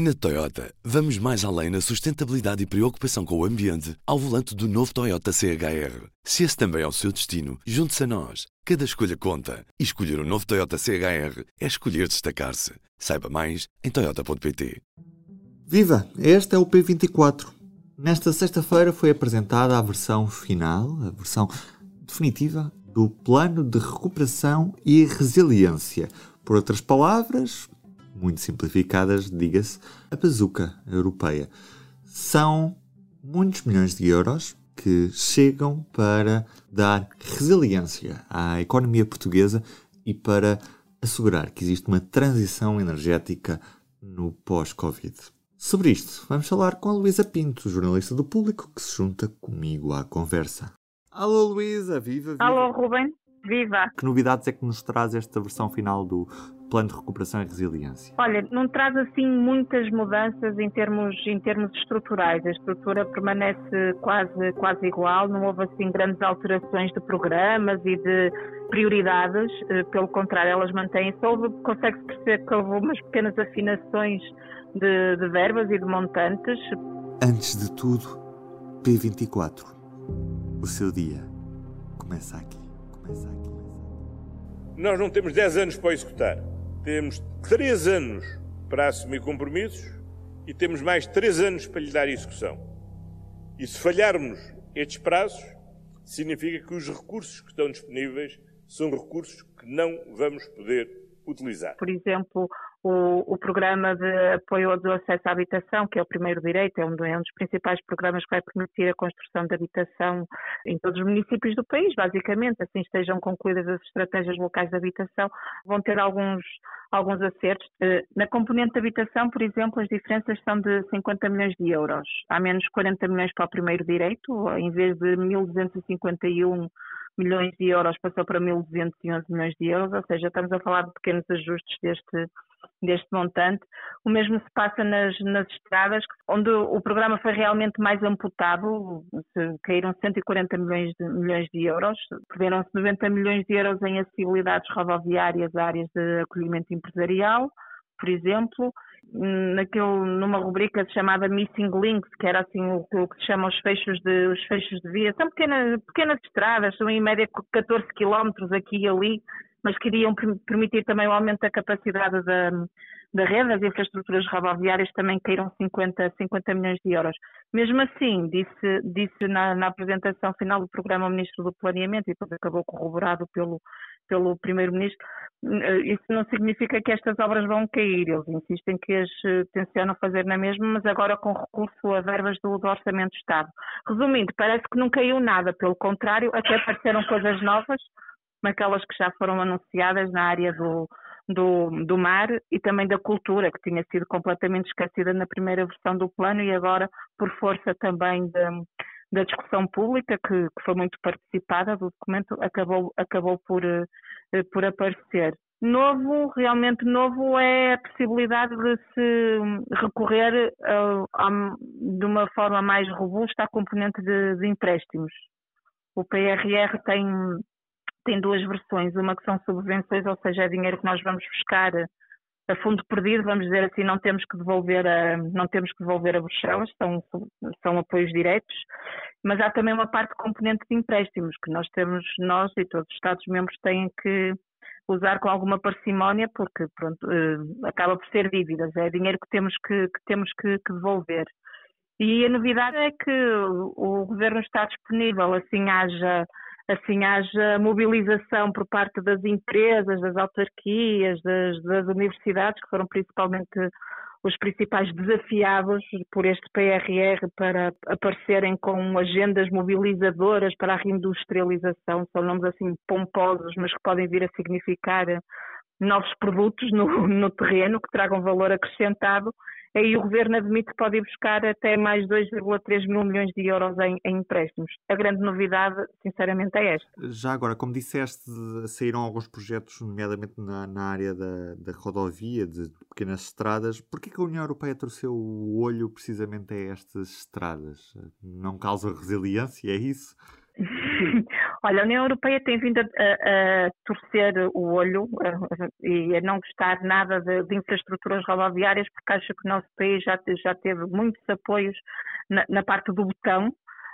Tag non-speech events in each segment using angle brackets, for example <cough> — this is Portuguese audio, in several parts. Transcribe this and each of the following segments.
Na Toyota, vamos mais além na sustentabilidade e preocupação com o ambiente ao volante do novo Toyota CHR. Se esse também é o seu destino, junte-se a nós. Cada escolha conta. E escolher o um novo Toyota CHR é escolher destacar-se. Saiba mais em Toyota.pt. Viva! Este é o P24. Nesta sexta-feira foi apresentada a versão final, a versão definitiva do Plano de Recuperação e Resiliência. Por outras palavras, muito simplificadas, diga-se, a bazuca europeia. São muitos milhões de euros que chegam para dar resiliência à economia portuguesa e para assegurar que existe uma transição energética no pós-Covid. Sobre isto, vamos falar com a Luísa Pinto, jornalista do Público, que se junta comigo à conversa. Alô Luísa, viva, viva! Alô Ruben, viva! Que novidades é que nos traz esta versão final do plano de recuperação e resiliência? Olha, não traz assim muitas mudanças em termos, em termos estruturais. A estrutura permanece quase, quase igual, não houve assim grandes alterações de programas e de prioridades, eh, pelo contrário, elas mantêm-se. Consegue-se perceber que houve umas pequenas afinações de, de verbas e de montantes. Antes de tudo, P24. O seu dia começa aqui. Começa aqui. Nós não temos 10 anos para executar temos três anos para assumir compromissos e temos mais três anos para lhe dar execução. E se falharmos estes prazos, significa que os recursos que estão disponíveis são recursos que não vamos poder utilizar. Por exemplo, o, o, programa de apoio ao acesso à habitação, que é o primeiro direito, é um, é um, dos principais programas que vai permitir a construção de habitação em todos os municípios do país, basicamente, assim estejam concluídas as estratégias locais de habitação, vão ter alguns, alguns acertos. Eh, na componente de habitação, por exemplo, as diferenças são de 50 milhões de euros. Há menos 40 milhões para o primeiro direito, em vez de 1.251 milhões de euros passou para 1.211 milhões de euros, ou seja, estamos a falar de pequenos ajustes deste, deste montante. O mesmo se passa nas, nas estradas, onde o programa foi realmente mais amputado, caíram 140 milhões de, milhões de euros, perderam-se 90 milhões de euros em acessibilidades rodoviárias, áreas de acolhimento empresarial, por exemplo, naquele, numa rubrica chamada Missing Links, que era assim o, o, que se chama os fechos de, os fechos de via. São pequenas, pequenas estradas, são em média 14 quilómetros aqui e ali, mas queriam permitir também o aumento da capacidade da, da rede, as infraestruturas rodoviárias também caíram 50, 50 milhões de euros. Mesmo assim, disse, disse na, na apresentação final do programa o Ministro do Planeamento, e depois acabou corroborado pelo, pelo Primeiro-Ministro, eh, isso não significa que estas obras vão cair. Eles insistem que as eh, tencionam fazer na mesma, mas agora com recurso a verbas do, do Orçamento de Estado. Resumindo, parece que não caiu nada, pelo contrário, até apareceram coisas novas, como aquelas que já foram anunciadas na área do, do, do mar e também da cultura, que tinha sido completamente esquecida na primeira versão do plano e agora, por força também de, da discussão pública, que, que, foi muito participada do documento, acabou, acabou por, eh, por aparecer. Novo, realmente novo, é a possibilidade de se recorrer uh, a, de uma forma mais robusta à componente de, de empréstimos. O PRR tem, tem duas versões, uma que são subvenções, ou seja, é dinheiro que nós vamos buscar a fundo perdido, vamos dizer assim, não temos que devolver a, não temos que devolver a Bruxelas, são, são apoios diretos, mas há também uma parte componente de empréstimos que nós temos, nós e todos os Estados-membros têm que usar com alguma parcimónia porque pronto, uh, acaba por ser dívidas, é dinheiro que temos que, que temos que, que, devolver. E a novidade é que o Governo está disponível, assim haja assim haja mobilização por parte das empresas, das autarquias, das, das universidades, que foram principalmente os principais desafiados por este PRR para aparecerem com agendas mobilizadoras para a reindustrialização, são nomes assim pomposos, mas que podem vir a significar novos produtos no, no terreno que tragam valor acrescentado aí o governo admite que pode ir buscar até mais 2,3 mil milhões de euros em, em, empréstimos. A grande novidade, sinceramente, é esta. Já agora, como disseste, saíram alguns projetos, nomeadamente na, na área da, da, rodovia, de pequenas estradas. Por que a União Europeia trouxe o olho precisamente a estas estradas? Não causa resiliência, é isso? <laughs> Olha, a União Europeia tem vindo a, a, a torcer o olho a, e a não gostar nada de, de, infraestruturas rodoviárias, porque acha que o nosso país já, já teve muitos apoios na, na parte do botão,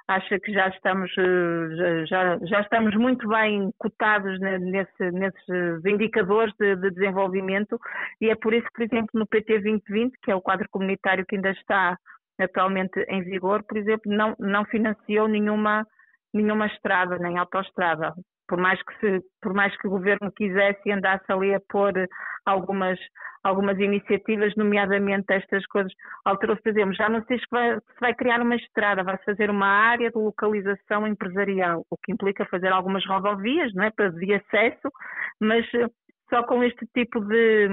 acha que já estamos, eh, já, já estamos muito bem cotados nesse, nesses indicadores de, de, desenvolvimento. E é por isso que, por exemplo, no PT 2020, que é o quadro comunitário que ainda está atualmente em vigor, por exemplo, não, não financiou nenhuma, nenhuma estrada, nem autoestrada. Por mais, que se, por mais que o governo quisesse e andasse ali a pôr algumas, algumas iniciativas, nomeadamente estas coisas, por exemplo, já não sei se vai, se vai criar uma estrada, vai fazer uma área de localização empresarial, o que implica fazer algumas rodovias, não é, para de acesso, mas só com este tipo de,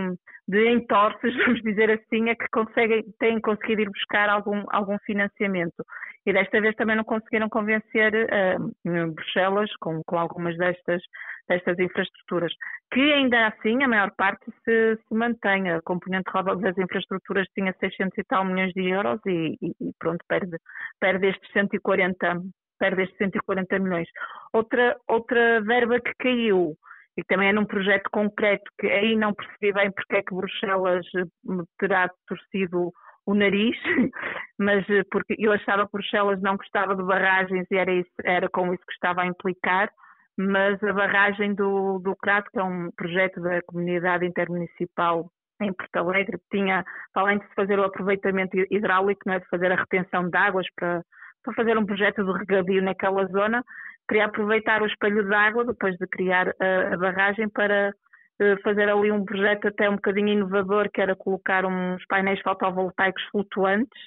de entorces, <laughs> vamos dizer assim, é que conseguem, têm conseguido ir buscar algum, algum financiamento. E desta vez também não conseguiram convencer uh, Bruxelas com, com algumas destas, destas infraestruturas, que ainda assim a maior parte se, se mantém. A componente das infraestruturas tinha 600 e tal milhões de euros e, e, e pronto, perde, perde estes 140 perde estes 140 milhões. Outra, outra verba que caiu e também é num projeto concreto que aí não percebi bem porque é que Bruxelas me terá torcido o nariz, <laughs> mas eh, porque eu achava que Bruxelas não gostava de barragens e era, isso, era com isso que estava a implicar, mas a barragem do, do Crato, que é um projeto da comunidade intermunicipal em Porto Alegre, tinha, além de se fazer o aproveitamento hidráulico, não é, de fazer a retenção de águas para, para fazer um projeto de regadio naquela zona, queria aproveitar o espelho de água, depois de criar a, a barragem, para uh, fazer ali um projeto até um bocadinho inovador, que era colocar uns painéis fotovoltaicos flutuantes,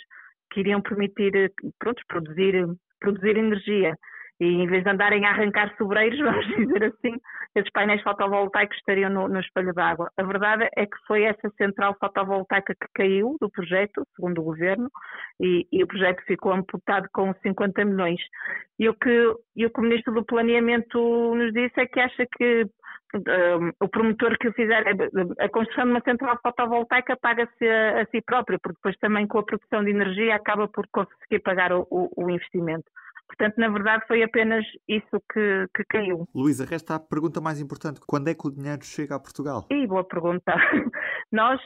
que iriam permitir, eh, pronto, produzir, produzir energia. E em vez de andarem a arrancar sobreiros, <laughs> vamos dizer assim, esses painéis fotovoltaicos estariam no, no espelho d'água. A verdade é que foi essa central fotovoltaica que caiu do projeto, segundo o governo, e, e o projeto ficou amputado com 50 milhões. E o, que, e o que o Ministro do Planeamento nos disse é que acha que um, o promotor que o fizer, a construção de uma central fotovoltaica paga-se a, a, si próprio, porque depois também com a produção de energia acaba por conseguir pagar o, o, o investimento. Portanto, na verdade, foi apenas isso que, que caiu. Luísa, resta a pergunta mais importante: quando é que o dinheiro chega a Portugal? E boa pergunta. <laughs> Nós,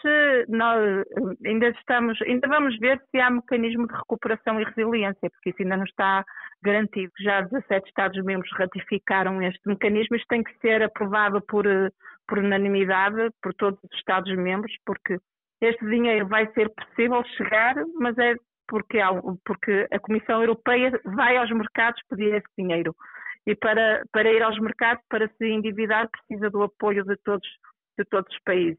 nós ainda estamos, ainda vamos ver se há mecanismo de recuperação e resiliência, porque isso ainda não está garantido. Já 17 Estados-membros ratificaram este mecanismo, isto tem que ser aprovado por, por unanimidade por todos os Estados-membros, porque este dinheiro vai ser possível chegar, mas é porque, porque a Comissão Europeia vai aos mercados pedir esse dinheiro. E para, para ir aos mercados, para se endividar, precisa do apoio de todos, de todos os países.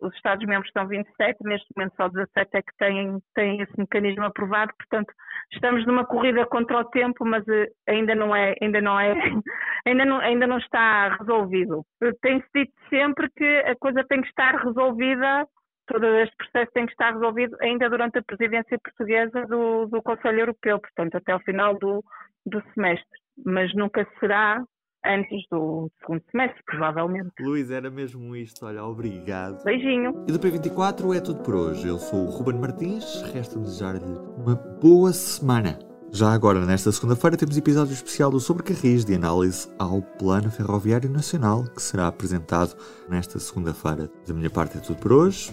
Os Estados-membros estão 27, neste momento só 17 é que têm, têm esse mecanismo aprovado, portanto, estamos numa corrida contra o tempo, mas eh, ainda não é, ainda não é, <laughs> ainda não, ainda não está resolvido. Tem-se dito sempre que a coisa tem que estar resolvida todo este processo tem que estar resolvido ainda durante a presidência portuguesa do, do Conselho Europeu, portanto, até o final do, do semestre. Mas nunca será antes do segundo semestre, provavelmente. Luís, era mesmo isto. Olha, obrigado. Beijinho. E do P24 é tudo por hoje. Eu sou o Ruben Martins. Resta desejar-lhe uma boa semana. Já agora, nesta segunda-feira, temos episódio especial do Sobrecarris de análise ao Plano Ferroviário Nacional, que será apresentado nesta segunda-feira. Da minha parte é tudo por hoje.